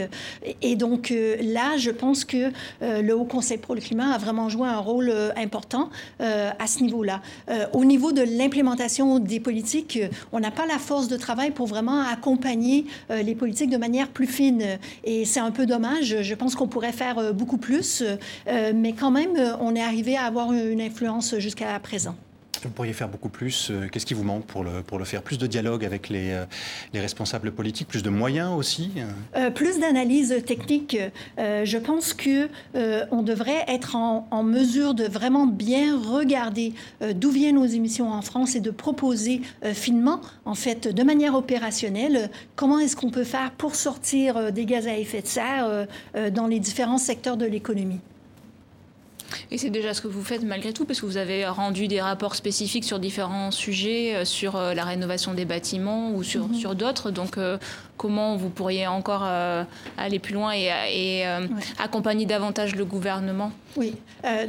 Et donc euh, là, je pense que le Haut Conseil pour le climat a vraiment joué un rôle important à ce niveau-là. au niveau de l'implémentation des politiques, on n'a pas la force de travail pour vraiment accompagner les politiques de manière plus fine. Et c'est un peu dommage. Je pense qu'on pourrait faire beaucoup plus, mais quand même, on est arrivé à avoir une influence jusqu'à présent. Vous pourriez faire beaucoup plus. Euh, qu'est-ce qui vous manque pour le, pour le faire? Plus de dialogue avec les, euh, les responsables politiques, plus de moyens aussi? Euh, Plus d'analyse technique. je pense que on devrait être en, en, mesure de vraiment bien regarder d'où viennent nos émissions en France et de proposer finement, en fait, de manière opérationnelle, comment est-ce qu'on peut faire pour sortir des gaz à effet de serre dans les différents secteurs de l'économie. Et c'est déjà ce que vous faites malgré tout, parce que vous avez rendu des rapports spécifiques sur différents sujets, euh, sur euh, la rénovation des bâtiments ou sur, mhm. sur d'autres. Donc, euh, comment vous pourriez encore aller plus loin et, accompagner davantage le gouvernement? Oui,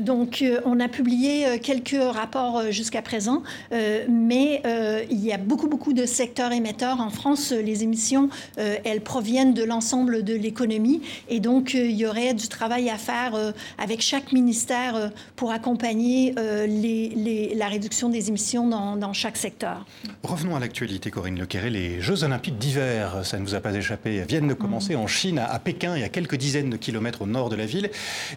donc on a publié quelques rapports jusqu'à présent, mais il y a beaucoup, beaucoup de secteurs émetteurs. En France, les émissions, elles proviennent de l'ensemble de l'économie. Et donc, il y aurait du travail à faire avec chaque ministère pour accompagner les, la réduction des émissions dans, dans chaque secteur. Revenons à l'actualité, Corinne Lequeré. Les Jeux Olympiques d'hiver, ça ne vous a pas échappé, viennent de commencer mm. en Chine, à Pékin, et à quelques dizaines de kilomètres au nord de la ville.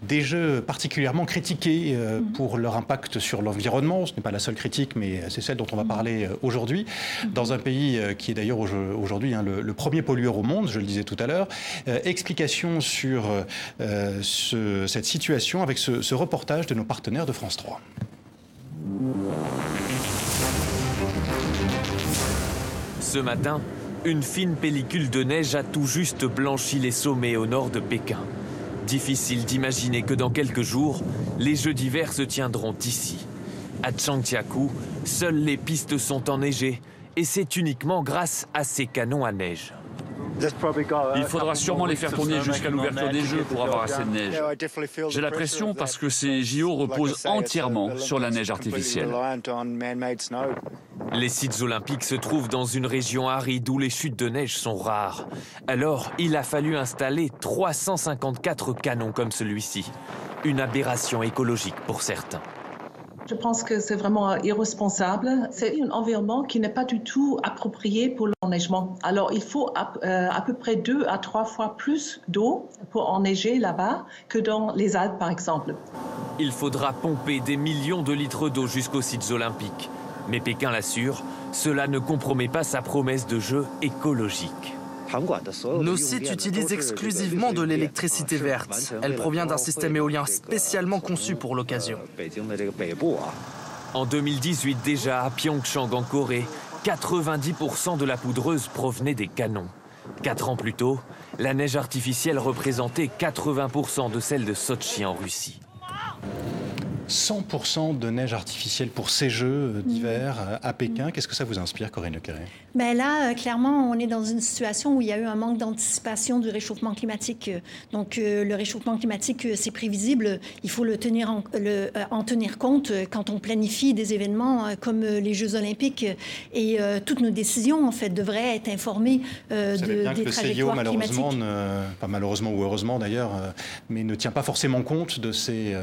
Des Jeux particulièrement critiqués mm. pour leur impact sur l'environnement. Ce n'est pas la seule critique, mais c'est celle dont on va mm. parler aujourd'hui. Dans un pays qui est d'ailleurs aujourd'hui hein, le, premier pollueur au monde, je le disais tout à l'heure. explication sur cette situation avec ce, ce reportage de nos partenaires de France 3. Ce matin, une fine pellicule de neige a tout juste blanchi les sommets au nord de Pékin. Difficile d'imaginer que dans quelques jours, les Jeux d'hiver se tiendront ici. À Changjiakou, seules les pistes sont enneigées et c'est uniquement grâce à ces canons à neige. Il faudra sûrement les faire tourner jusqu'à l'ouverture des Jeux pour avoir assez de neige. J'ai la pression parce que ces JO reposent entièrement sur la neige artificielle. Les sites olympiques se trouvent dans une région aride où les chutes de neige sont rares. Alors, il a fallu installer 354 canons comme celui-ci. Une aberration écologique pour certains. Je pense que c'est vraiment irresponsable. C'est un environnement qui n'est pas du tout approprié pour l'enneigement. Alors, il faut euh, à, peu près deux à trois fois plus d'eau pour enneiger là-bas que dans les Alpes, par exemple. Il faudra pomper des millions de litres d'eau jusqu'aux sites olympiques. Mais Pékin l'assure, cela ne compromet pas sa promesse de jeu écologique. Nos sites utilisent exclusivement de l'électricité verte. Elle provient d'un système éolien spécialement conçu pour l'occasion. En 2018 déjà, à Pyeongchang en Corée, 90% de la poudreuse provenait des canons. Quatre ans plus tôt, la neige artificielle représentait 80% de celle de Sochi en Russie. 100% de neige artificielle pour ces Jeux d'hiver euh, à Pékin. Qu'est-ce que ça vous inspire, Corinne Lecarré ben Là, euh, clairement, on est dans une situation où il y a eu un manque d'anticipation du réchauffement climatique. Donc, euh, le réchauffement climatique, c'est prévisible. Il faut le tenir en, le, en, tenir compte quand on planifie des événements comme les Jeux olympiques. Et toutes nos décisions, en fait, devraient être informées de, bien des que le CIO, malheureusement, pas malheureusement ou heureusement d'ailleurs, mais ne tient pas forcément compte de ces,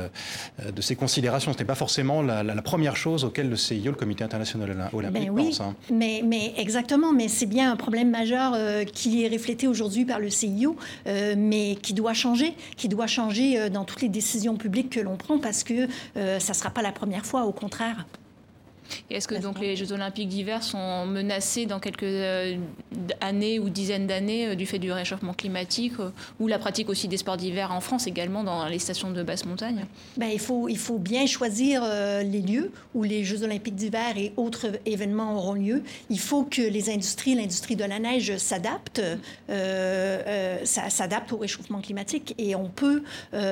de ces ce n'est pas forcément la, première chose auquel le CIO, le Comité international olympique, ben pense. Hein. Mais, mais, exactement, mais c'est bien un problème majeur euh, qui est reflété aujourd'hui par le CIO, euh, mais qui doit changer, qui doit changer euh, dans toutes les décisions publiques que l'on prend parce que ça ne sera pas la première fois, au contraire. Est-ce que donc les Jeux Olympiques d'hiver sont menacés dans quelques euh, années ou dizaines d'années euh, du fait du réchauffement climatique euh, ou la pratique aussi des sports d'hiver en France également dans les stations de basse montagne? Ben, il, faut, il faut bien choisir les lieux où les Jeux Olympiques d'hiver et autres événements auront lieu. Il faut que les industries, l'industrie de la neige s'adaptent, s'adapte au réchauffement climatique et on peut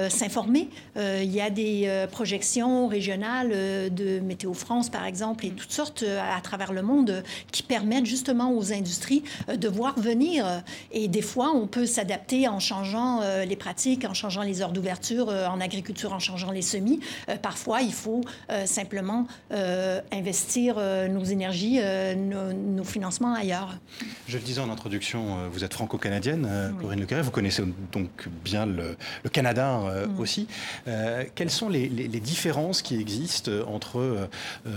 s'informer. il y a des projections régionales de Météo France, par exemple et toutes sortes euh, à travers le monde euh, qui permettent justement aux industries euh, de voir venir. Et des fois, on peut s'adapter en changeant les pratiques, en changeant les heures d'ouverture, en agriculture, en changeant les semis. Parfois, il faut simplement investir nos énergies, nos, financements ailleurs. Je le disais en introduction, vous êtes franco-canadienne, Corinne Lecarré, vous connaissez donc bien le, Canada mm. aussi. quelles sont les, les, différences qui existent entre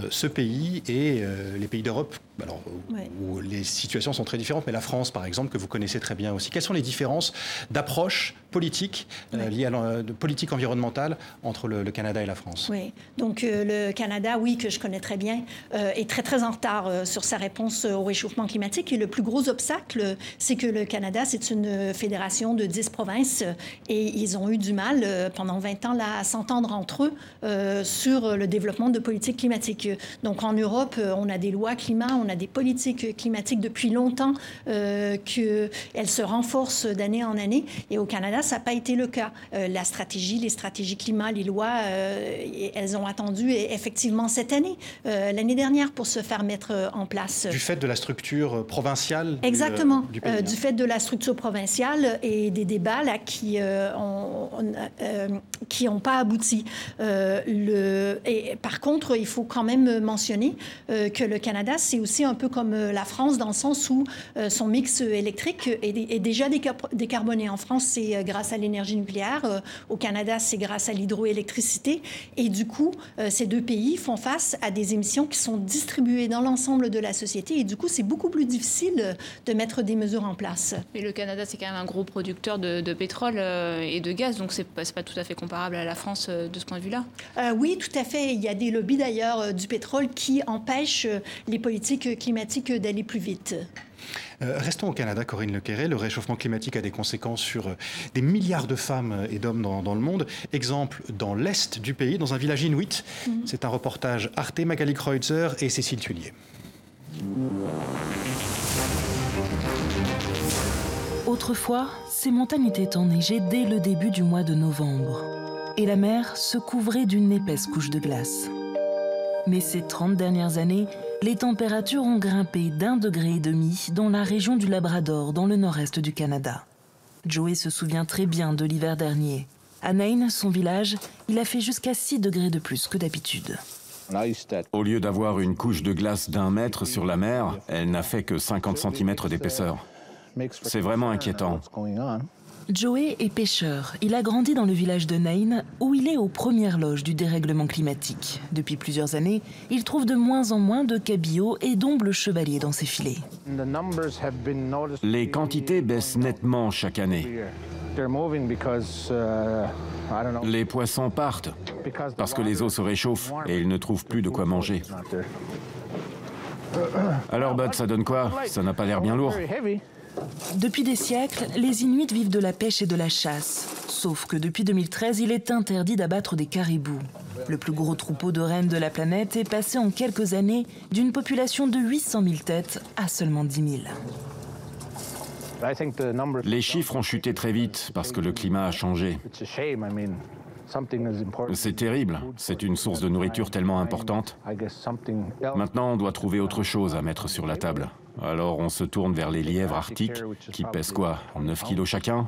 ce pays et euh, les pays d'Europe, alors où les situations sont très différentes, mais la France, par exemple, que vous connaissez très bien aussi. Quelles sont les différences d'approche politique euh, liées à la politique environnementale entre le, Canada et la France? Oui, donc euh, le Canada, oui, que je connais très bien, est très très en retard sur sa réponse au réchauffement climatique. Et le plus gros obstacle, c'est que le Canada, c'est une fédération de 10 provinces et ils ont eu du mal pendant 20 ans là, à s'entendre entre eux sur le développement de politiques climatiques. Donc en Europe, euh, on a des lois climat, on a des politiques climatiques depuis longtemps euh, qu'elles se renforcent d'année en année. Et au Canada, ça n'a pas été le cas. Euh, la stratégie, les stratégies climat, les lois, elles ont attendu effectivement cette année, l'année dernière, pour se faire mettre en place. Du fait de la structure provinciale Exactement. Du, pays, du fait de la structure provinciale et des débats là, qui n'ont pas abouti. le, et, par contre, il faut quand même mentionner euh, que le Canada, c'est aussi aussi un peu comme la France dans le sens où son mix électrique est, est déjà décarboné. En France, c'est grâce à l'énergie nucléaire. Au Canada, c'est grâce à l'hydroélectricité. Et du coup, ces deux pays font face à des émissions qui sont distribuées dans l'ensemble de la société. Et du coup, c'est beaucoup plus difficile de mettre des mesures en place. Mais le Canada, c'est quand même un gros producteur de, pétrole euh, et de gaz, donc c'est pas, pas tout à fait comparable à la France euh, de ce point de vue-là. Euh, oui, tout à fait. Il y a des lobbies d'ailleurs du pétrole qui empêchent les politiques climatiques d'aller plus vite. restons au Canada, Corinne Lequerret. Le réchauffement climatique a des conséquences sur des milliards de femmes et d'hommes dans, le monde. Exemple, dans l'est du pays, dans un village inuit. Mhm. C'est un reportage Arte, Magali Kreutzer et Cécile Tullier. Autrefois, ces montagnes étaient enneigées dès le début du mois de novembre, et la mer se couvrait d'une épaisse couche de glace. Mais ces 30 dernières années, les températures ont grimpé d'un degré et demi dans la région du Labrador, dans le nord-est du Canada. Joey se souvient très bien de l'hiver dernier. À Nain, son village, il a fait jusqu'à 6 degrés de plus que d'habitude. Au lieu d'avoir une couche de glace d'un mètre sur la mer, elle n'a fait que 50 cm d'épaisseur. C'est vraiment inquiétant. Joey est pêcheur. Il a grandi dans le village de Nain, où il est aux premières loges du dérèglement climatique. Depuis plusieurs années, il trouve de moins en moins de cabillots et d'ombles chevaliers dans ses filets. Les quantités baissent nettement chaque année. Les poissons partent parce que les eaux se réchauffent et ils ne trouvent plus de quoi manger. Alors, Bud, ça donne quoi? Ça n'a pas l'air bien lourd. Depuis des siècles, les Inuits vivent de la pêche et de la chasse. Sauf que depuis 2013, il est interdit d'abattre des caribous. Le plus gros troupeau de rennes de la planète est passé en quelques années d'une population de 800 000 têtes à seulement 10 000. Les chiffres ont chuté très vite parce que le climat a changé. C'est terrible, c'est une source de nourriture tellement importante. Maintenant, on doit trouver autre chose à mettre sur la table. Alors on se tourne vers les lièvres arctiques, qui pèsent quoi? 9 kilos chacun?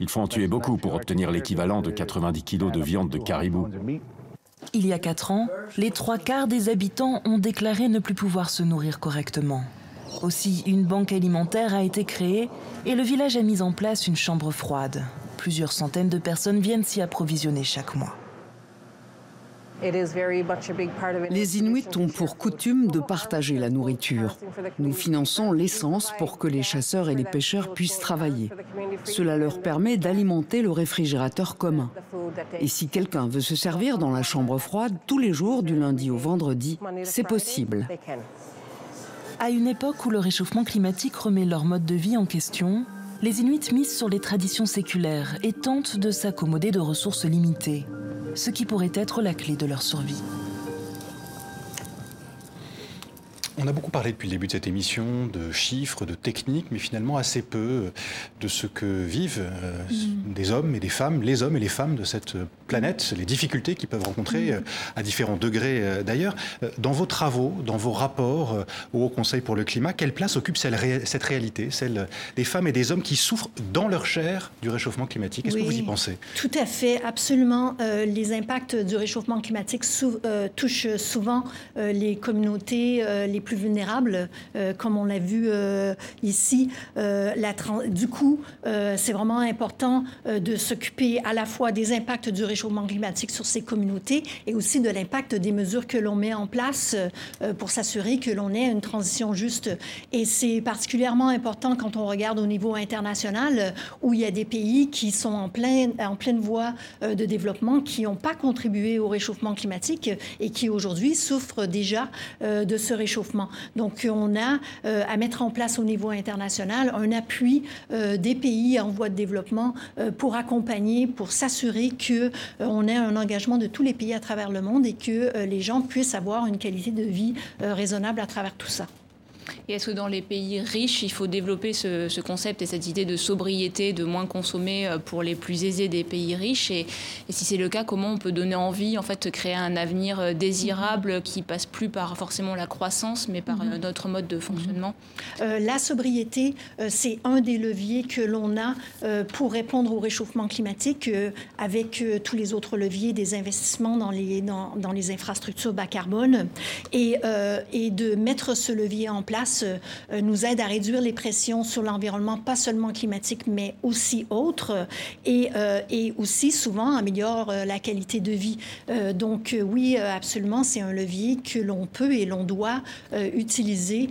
Il faut en tuer beaucoup pour obtenir l'équivalent de 90 kilos de viande de caribou. Il y a 4 ans, les trois quarts des habitants ont déclaré ne plus pouvoir se nourrir correctement. Aussi, une banque alimentaire a été créée et le village a mis en place une chambre froide. Plusieurs centaines de personnes viennent s'y approvisionner chaque mois. Les Inuits ont pour coutume de partager la nourriture. Nous finançons l'essence pour que les chasseurs et les pêcheurs puissent travailler. Cela leur permet d'alimenter le réfrigérateur commun. Et si quelqu'un veut se servir dans la chambre froide tous les jours du lundi au vendredi, c'est possible. À une époque où le réchauffement climatique remet leur mode de vie en question, les Inuits misent sur les traditions séculaires et tentent de s'accommoder de ressources limitées ce qui pourrait être la clé de leur survie. On a beaucoup parlé depuis le début de cette émission de chiffres, de techniques, mais finalement assez peu de ce que vivent euh, des hommes et des femmes, les hommes et les femmes de cette planète, les difficultés qu'ils peuvent rencontrer mm. euh, à différents degrés euh, d'ailleurs. Dans vos travaux, dans vos rapports au Haut Conseil pour le climat, quelle place occupe cette réalité, celle des femmes et des hommes qui souffrent dans leur chair du réchauffement climatique? Est-ce que vous y pensez? Tout à fait, absolument. les impacts du réchauffement climatique touchent souvent les communautés les plus vulnérables, euh, comme on l'a vu euh, ici. Euh, du coup, c'est vraiment important de s'occuper à la fois des impacts du réchauffement climatique sur ces communautés et aussi de l'impact des mesures que l'on met en place pour s'assurer que l'on ait une transition juste. Et c'est particulièrement important quand on regarde au niveau international, où il y a des pays qui sont en pleine voie de développement, qui n'ont pas contribué au réchauffement climatique et qui aujourd'hui souffrent déjà de ce réchauffement. Donc, on a euh, à mettre en place au niveau international un appui euh, des pays en voie de développement euh, pour accompagner, pour s'assurer qu'on ait un engagement de tous les pays à travers le monde et que les gens puissent avoir une qualité de vie raisonnable à travers tout ça. Et est-ce que dans les pays riches, il faut développer ce, concept et cette idée de sobriété, de moins consommer euh, pour les plus aisés des pays riches et, si c'est le cas, comment on peut donner envie, en fait, de créer un avenir euh, désirable qui passe plus par forcément la croissance, mais par mhm. notre mode de fonctionnement? La sobriété, c'est un des leviers que l'on a pour répondre au réchauffement climatique avec tous les autres leviers des investissements dans les, dans, dans les infrastructures bas carbone. Et, et de mettre ce levier en place euh, nous aide à réduire les pressions sur l'environnement, pas seulement climatique, mais aussi autres, et, euh, et aussi souvent améliore euh, la qualité de vie. donc oui, absolument, c'est un levier que l'on peut et l'on doit utiliser,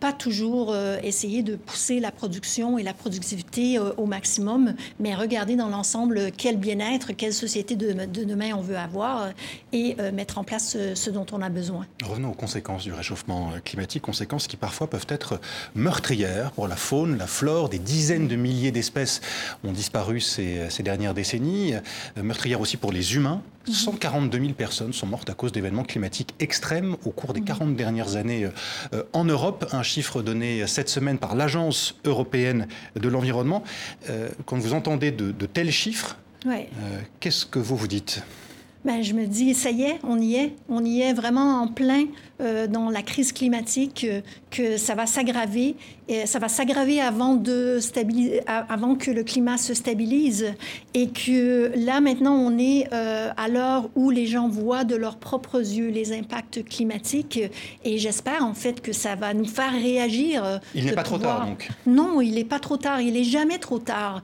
pas toujours essayer de pousser la production et la productivité au maximum, mais regarder dans l'ensemble quel bien-être, quelle société de, de, demain on veut avoir et mettre en place ce dont on a besoin. Revenons aux conséquences du réchauffement climatique, conséquences qui parfois peuvent être meurtrières pour la faune, la flore. Des dizaines de milliers d'espèces ont disparu ces, dernières décennies. Euh, meurtrières aussi pour les humains. 142 mhm. 000 personnes sont mortes à cause d'événements climatiques extrêmes au cours des 40 mhm. dernières années euh, en Europe. Un chiffre donné cette semaine par l'Agence européenne de l'environnement. Euh, quand vous entendez de, tels chiffres, qu'est-ce que vous vous dites? Ben, je me dis, ça y est, on y est. On y est vraiment en plein euh, dans la crise climatique, euh, que ça va s'aggraver. Et ça va s'aggraver avant, de avant que le climat se stabilise. Et que là, maintenant, on est euh, à l'heure où les gens voient de leurs propres yeux les impacts climatiques. Et j'espère, en fait, que ça va nous faire réagir. Il n'est pas trop tard, donc Non, il n'est pas trop tard. Il n'est jamais trop tard.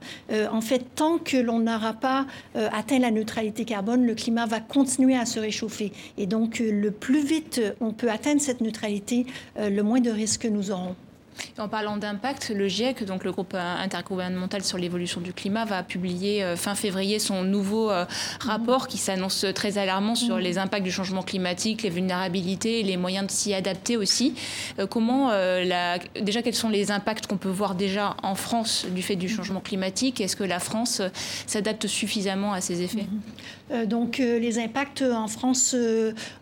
en fait, tant que l'on n'aura pas atteint la neutralité carbone, le climat va continuer à se réchauffer. Et donc, le plus vite on peut atteindre cette neutralité, euh, le moins de risques nous aurons. En parlant d'impact, le GIEC, donc le groupe intergouvernemental sur l'évolution du climat, va publier euh, fin février son nouveau euh, rapport qui s'annonce très alarmant sur les impacts du changement climatique, les vulnérabilités et les moyens de s'y adapter aussi. Euh, comment, déjà, quels sont les impacts qu'on peut voir déjà en France du fait du changement climatique? Est-ce que la France s'adapte suffisamment à ces effets? Donc, les impacts en France,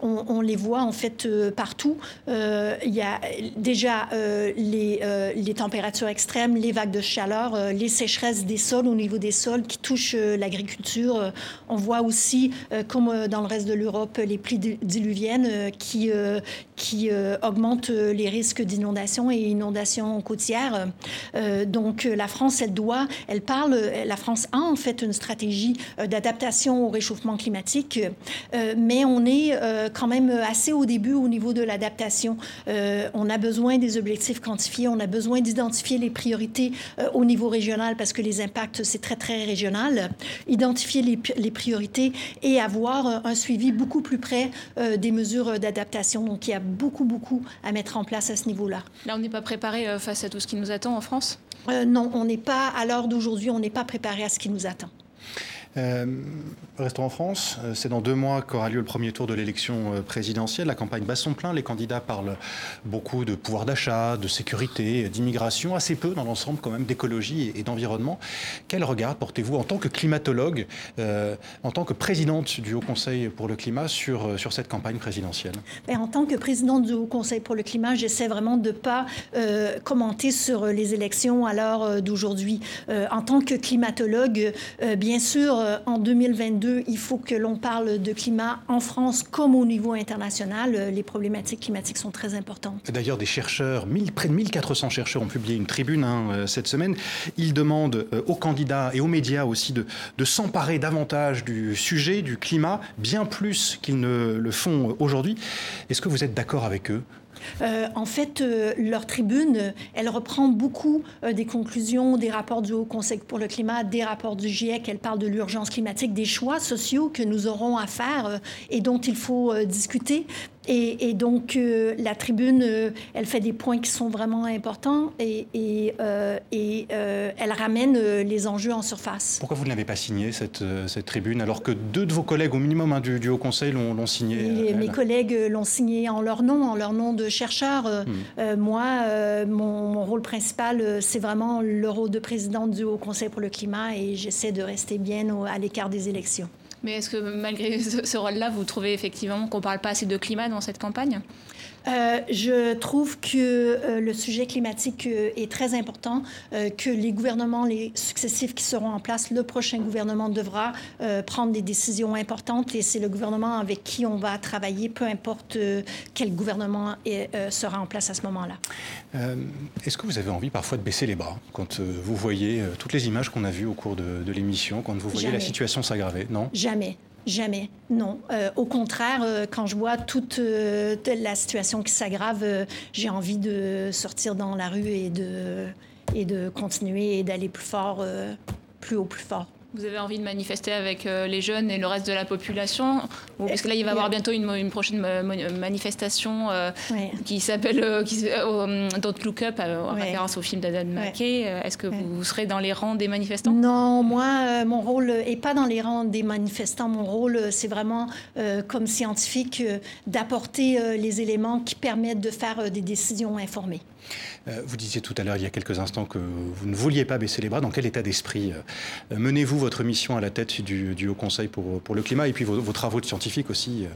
on, les voit en fait partout. Il y a déjà les euh, les, températures extrêmes, les vagues de chaleur, euh, les sécheresses des sols au niveau des sols qui touchent euh, l'agriculture. on voit aussi, comme dans le reste de l'Europe, les pluies diluviennes qui, qui augmentent les risques d'inondation et inondations côtières. donc la France, elle doit, elle parle, la France a en fait une stratégie d'adaptation au réchauffement climatique, mais on est quand même assez au début au niveau de l'adaptation. on a besoin des objectifs quantifiés on a besoin d'identifier les priorités euh, au niveau régional parce que les impacts, c'est très, très régional. Identifier les, priorités et avoir euh, un suivi beaucoup plus près euh, des mesures d'adaptation. Donc, il y a beaucoup, beaucoup à mettre en place à ce niveau-là. Là, on n'est pas préparé face à tout ce qui nous attend en France? Non, on n'est pas, à l'heure d'aujourd'hui, on n'est pas préparé à ce qui nous attend. Euh, restons en France. Euh, c'est dans deux mois qu'aura lieu le premier tour de l'élection euh, présidentielle. La campagne bat son plein. Les candidats parlent beaucoup de pouvoir d'achat, de sécurité, d'immigration, assez peu dans l'ensemble quand même d'écologie et, d'environnement. Quel regard portez-vous en tant que climatologue, en tant que présidente du Haut Conseil pour le climat sur, sur cette campagne présidentielle? Ben, En tant que présidente du Haut Conseil pour le climat, j'essaie vraiment de ne pas commenter sur les élections à l'heure d'aujourd'hui. en tant que climatologue, bien sûr, euh, en 2022, il faut que l'on parle de climat en France comme au niveau international. Euh, les problématiques climatiques sont très importantes. D'ailleurs, des chercheurs, près de 1400 chercheurs ont publié une tribune hein, euh, cette semaine. Ils demandent aux candidats et aux médias aussi de, de s'emparer davantage du sujet, du climat, bien plus qu'ils ne le font aujourd'hui. Est-ce que vous êtes d'accord avec eux? Euh, en fait, euh, leur tribune, elle reprend beaucoup euh, des conclusions des rapports du Haut Conseil pour le climat, des rapports du GIEC. Elle parle de l'urgence climatique, des choix sociaux que nous aurons à faire et dont il faut discuter. Et, donc, euh, la tribune, euh, elle fait des points qui sont vraiment importants et, et, euh, elle ramène les enjeux en surface. Pourquoi vous ne l'avez pas signée, cette, cette, tribune, alors que deux de vos collègues, au minimum hein, du, Haut Conseil, l'ont signée Mes collègues l'ont signée en leur nom, en leur nom de chercheurs. Hmm. moi, mon, mon, rôle principal, c'est vraiment le rôle de présidente du Haut Conseil pour le climat et j'essaie de rester bien à l'écart des élections. Mais est-ce que malgré ce, rôle-là, vous trouvez effectivement qu'on ne parle pas assez de climat dans cette campagne? Je trouve que le sujet climatique est très important, que les gouvernements, les successifs qui seront en place, le prochain gouvernement devra prendre des décisions importantes et c'est le gouvernement avec qui on va travailler, peu importe quel gouvernement sera en place à ce moment-là. Est-ce que vous avez envie parfois de baisser les bras quand vous voyez toutes les images qu'on a vues au cours de, l'émission, quand vous voyez la situation s'aggraver? Non? Jamais. Jamais, non. Euh, au contraire, euh, quand je vois toute euh, la situation qui s'aggrave, j'ai envie de sortir dans la rue et de, et de continuer et d'aller plus fort, plus haut, plus fort. Vous avez envie de manifester avec euh, les jeunes et le reste de la population Parce que là, il va y avoir bientôt une, prochaine manifestation euh, qui s'appelle euh, Don't Look Up, en référence au film d'Adam McKay. Est-ce que vous, serez dans les rangs des manifestants? Non, moi, mon rôle n'est pas dans les rangs des manifestants. Mon rôle, c'est vraiment, comme scientifique, d'apporter les éléments qui permettent de faire des décisions informées. Euh, vous disiez tout à l'heure, il y a quelques instants, que vous ne vouliez pas baisser les bras. Dans quel état d'esprit euh, menez-vous votre mission à la tête du, Haut Conseil pour, le climat et puis vos, travaux de scientifiques aussi euh,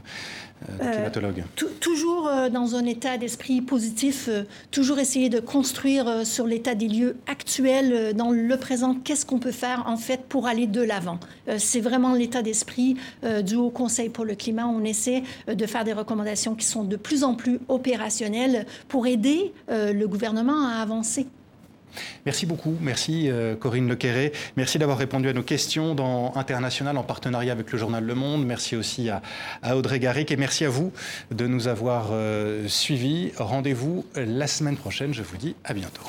climatologue Toujours dans un état d'esprit positif, toujours essayer de construire sur l'état des lieux actuels, dans le présent, qu'est-ce qu'on peut faire en fait pour aller de l'avant? C'est vraiment l'état d'esprit du Haut Conseil pour le climat. On essaie de faire des recommandations qui sont de plus en plus opérationnelles pour aider le gouvernement à avancer. Merci beaucoup. Merci euh, Corinne Lequerré. Merci d'avoir répondu à nos questions dans International en partenariat avec le journal Le Monde. Merci aussi à, Audrey Garrick et merci à vous de nous avoir euh, suivis. Rendez-vous la semaine prochaine. Je vous dis à bientôt.